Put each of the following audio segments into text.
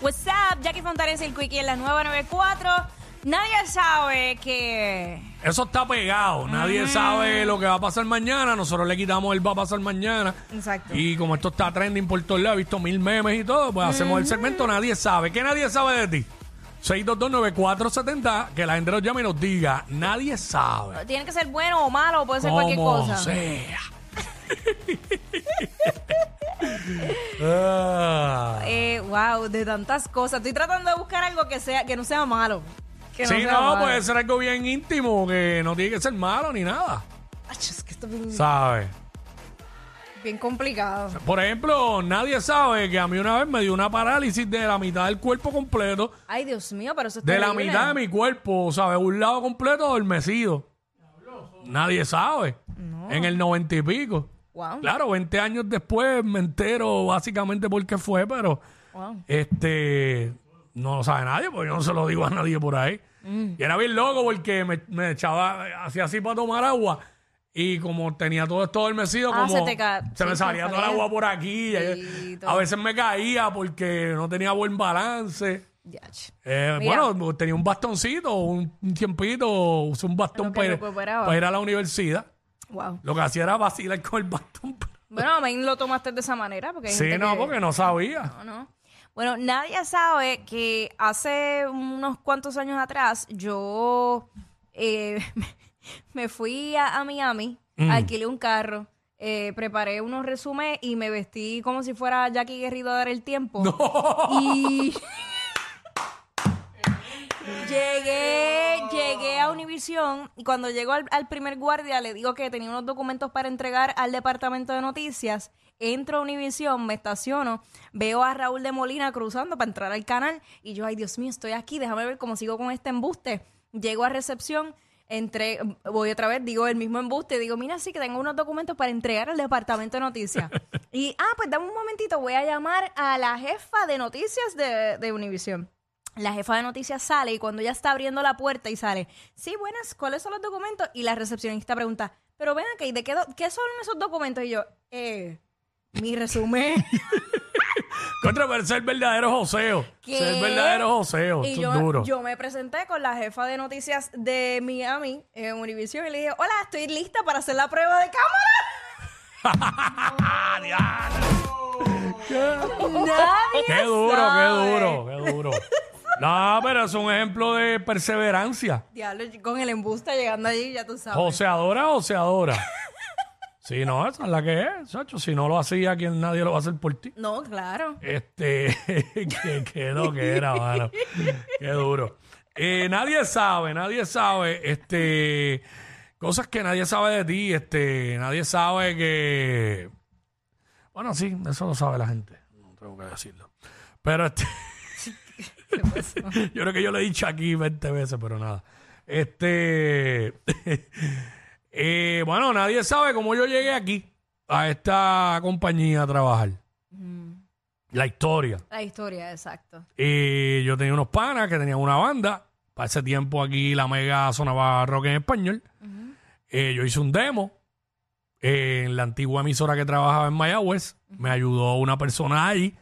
What's up, Jackie Fontanes y el Quickie en la nueva 94. Nadie sabe que. Eso está pegado. Nadie sabe lo que va a pasar mañana. Nosotros le quitamos el va a pasar mañana. Exacto. Y como esto está trending por todos lados, he visto mil memes y todo, pues hacemos el segmento Nadie sabe. ¿Qué nadie sabe de ti? 6229470, que la gente nos llame y nos diga. Nadie sabe. Tiene que ser bueno o malo, puede ser cualquier Como cosa. sea. Ah. Eh, wow, de tantas cosas. Estoy tratando de buscar algo que sea que no sea malo. Que sí, sea no, malo. puede ser algo bien íntimo, que no tiene que ser malo ni nada. Ach, es que esto es bien, ¿Sabes? bien complicado. Por ejemplo, nadie sabe que a mí una vez me dio una parálisis de la mitad del cuerpo completo. Ay, Dios mío, pero eso es De la mitad de mi cuerpo, ¿sabes? Un lado completo adormecido. Nadie sabe. En el noventa y pico. Wow. Claro, 20 años después me entero básicamente por qué fue, pero Wow. este no lo sabe nadie, porque yo no se lo digo a nadie por ahí. Mm. Y era bien loco porque me, me echaba, hacía así para tomar agua. Y como tenía todo esto adormecido, Ah, como se te ca- se me salía toda el agua por aquí. Sí, a veces me caía porque no tenía buen balance. Eh, bueno, tenía un bastoncito, un, un tiempito, usé un bastón para para ir a la universidad. Wow. Lo que hacía era vacilar con el bastón. Bueno, a mí lo tomaste de esa manera. Porque hay Sí, gente no, que- porque no sabía. No, no. Bueno, nadie sabe que hace unos cuantos años atrás yo eh, me fui a, a Miami, Mm. alquilé un carro, eh, preparé unos resúmenes y me vestí como si fuera Jackie Guerrero a dar el tiempo. Y llegué, llegué a Univision y cuando llego al, al primer guardia le digo que tenía unos documentos para entregar al departamento de noticias. Entro a Univision, me estaciono, veo a Raúl de Molina cruzando para entrar al canal y yo, ay Dios mío, estoy aquí, déjame ver cómo sigo con este embuste. Llego a recepción, entré, voy otra vez, digo el mismo embuste, digo, mira, sí que tengo unos documentos para entregar al departamento de noticias. y, ah, pues dame un momentito, voy a llamar a la jefa de noticias de, de Univision. La jefa de noticias sale y cuando ya está abriendo la puerta y sale, sí, buenas, ¿cuáles son los documentos? Y la recepcionista pregunta, pero ven acá, ¿y de qué, qué son esos documentos? Y yo, eh, mi resumen. Contra el verdadero joseo. El verdadero joseo. Y yo, duro. yo me presenté con la jefa de noticias de Miami en Univision y le dije, hola, estoy lista para hacer la prueba de cámara. Nadie ¡Qué duro, qué duro, qué duro! No, pero es un ejemplo de perseverancia. Diablo, con el embuste llegando allí, ya tú sabes. Joseadora, joseadora. Sí, no, esa es la que es, Sacho. Si no lo hacía, quien nadie lo va a hacer por ti. No, claro. Este, que, que lo que era, mano. Qué duro. Eh, nadie sabe, nadie sabe, este, cosas que nadie sabe de ti, este, nadie sabe que, bueno, sí, eso lo sabe la gente, no tengo que decirlo. Pero este, yo creo que yo lo he dicho aquí 20 veces, pero nada. Este, eh, bueno, nadie sabe cómo yo llegué aquí a esta compañía a trabajar. La historia. La historia, exacto. Y yo tenía unos panas que tenían una banda. Para ese tiempo aquí la mega sonaba rock en español. Eh, yo hice un demo eh, en la antigua emisora que trabajaba en Mayagüez. Me ayudó una persona ahí.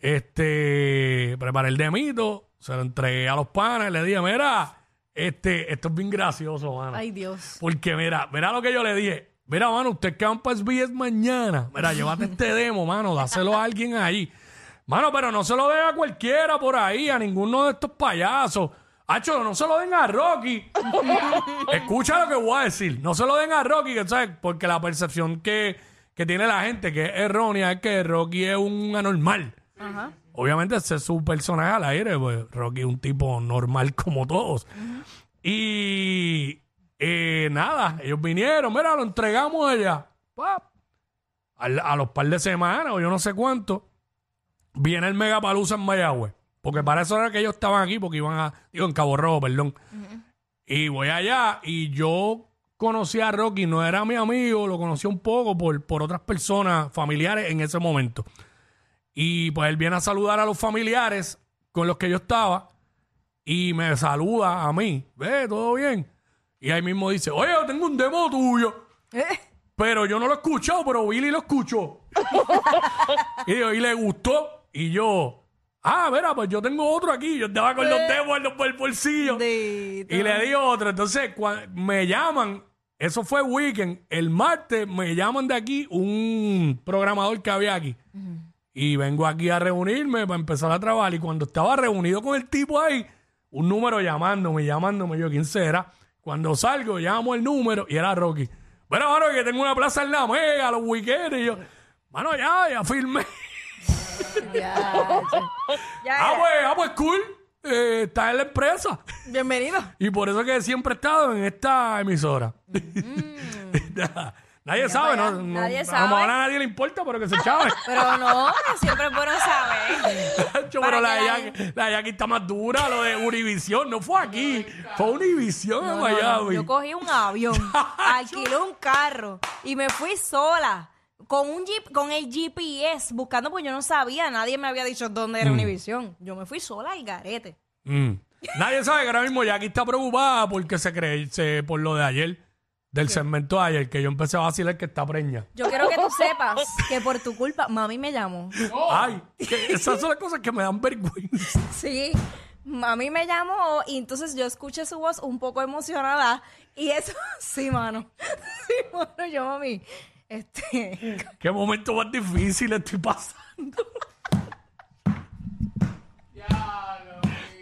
Este, preparé el demito, se lo entregué a los panas y le dije, mira, este, esto es bien gracioso, mano. Ay, Dios. Porque mira, mira lo que yo le dije. Mira, mano, usted van para SBS mañana. Mira, llévate este demo, mano, dáselo a alguien ahí. Mano, pero no se lo den a cualquiera por ahí, a ninguno de estos payasos. Hacho, no se lo den a Rocky. Escucha lo que voy a decir. No se lo den a Rocky, que, ¿sabes? porque la percepción que, que tiene la gente, que es errónea, es que Rocky es un anormal. Ajá. Obviamente ese es su personaje al aire, pues Rocky es un tipo normal como todos. Y eh, nada, ellos vinieron, mira, lo entregamos allá. Pap. A los par de semanas o yo no sé cuánto. viene el Megapalusa en Mayagüez. Porque para eso era que ellos estaban aquí, porque iban a, digo, en Cabo Rojo, perdón. Y voy allá y yo conocí a Rocky, no era mi amigo, lo conocí un poco por, por otras personas familiares en ese momento. Y pues él viene a saludar a los familiares con los que yo estaba y me saluda a mí. Ve, todo bien. Y ahí mismo dice, oye, yo tengo un demo tuyo. Pero yo no lo he escuchado, pero Billy lo escuchó. y, le gustó. Y yo, ah, mira, pues yo tengo otro aquí. Yo estaba con los demos en los- por el bolsillo. Y le di otro. Entonces, me llaman, eso fue weekend. El martes me llaman de aquí un programador que había aquí. Y vengo aquí a reunirme para empezar a trabajar. Y cuando estaba reunido con el tipo ahí, un número llamándome, llamándome yo, ¿quién será? Cuando salgo, llamo el número y era Rocky. Bueno, mano, que tengo una plaza en la mega, los weekends. Y yo, mano, ya, ya firmé. Ya, ya, ah, ya. pues, ah, pues cool. Eh, está en la empresa. Bienvenido. Y por eso que siempre he estado en esta emisora. nadie sabe, ¿no? Mm. no- Nadie A lo sabe. a nadie le importa, pero que se chave. Pero no, que siempre es bueno saber. Para pero la que la Jackie, la de Jackie está más dura, lo de Univisión. No fue aquí, fue Univisión en No. Miami. Yo cogí un avión, alquilé un carro y me fui sola. Con un jeep, con el GPS, buscando porque yo no sabía, nadie me había dicho dónde era Univisión. Yo me fui sola al garete. Mm. Nadie sabe que ahora mismo Jackie está preocupada porque se cree, se- por lo de ayer, del segmento de ayer, que yo empecé a vacilar que está preña. Yo quiero que tú sepas que por tu culpa, mami me llamó. Ay, que esas son las cosas que me dan vergüenza. Sí, mami me llamó y entonces yo escuché su voz un poco emocionada y eso, sí, mano. Sí, mano, yo, mami. Este, Qué momento más difícil estoy pasando.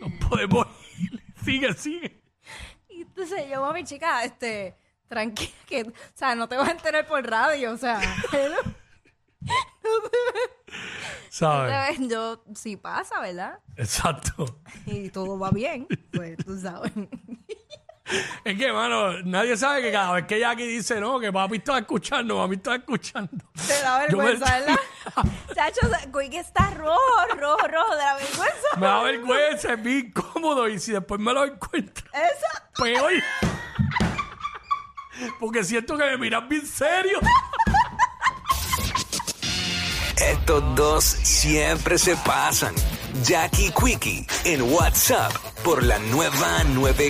no podemos ir. Sigue, sigue. y entonces yo, mami, chica, este, tranquila, que, o sea, no te vas a enterar por radio, o sea, no, ¿Sabes? te ves, yo, sí pasa, ¿verdad? Exacto. Y todo va bien, pues tú sabes. Es que, mano, nadie sabe que cada vez que Jackie dice no, que papi está escuchando, papi está escuchando. Te da me- vergüenza, ¿verdad? Chacho, Quick está rojo, rojo, rojo de la vergüenza. Me da vergüenza, es bien incómodo y si después me lo encuentro, Exacto. peor. Porque siento que me miran bien serio. Estos dos siempre se pasan. Jackie Quickie en WhatsApp por la nueva 9.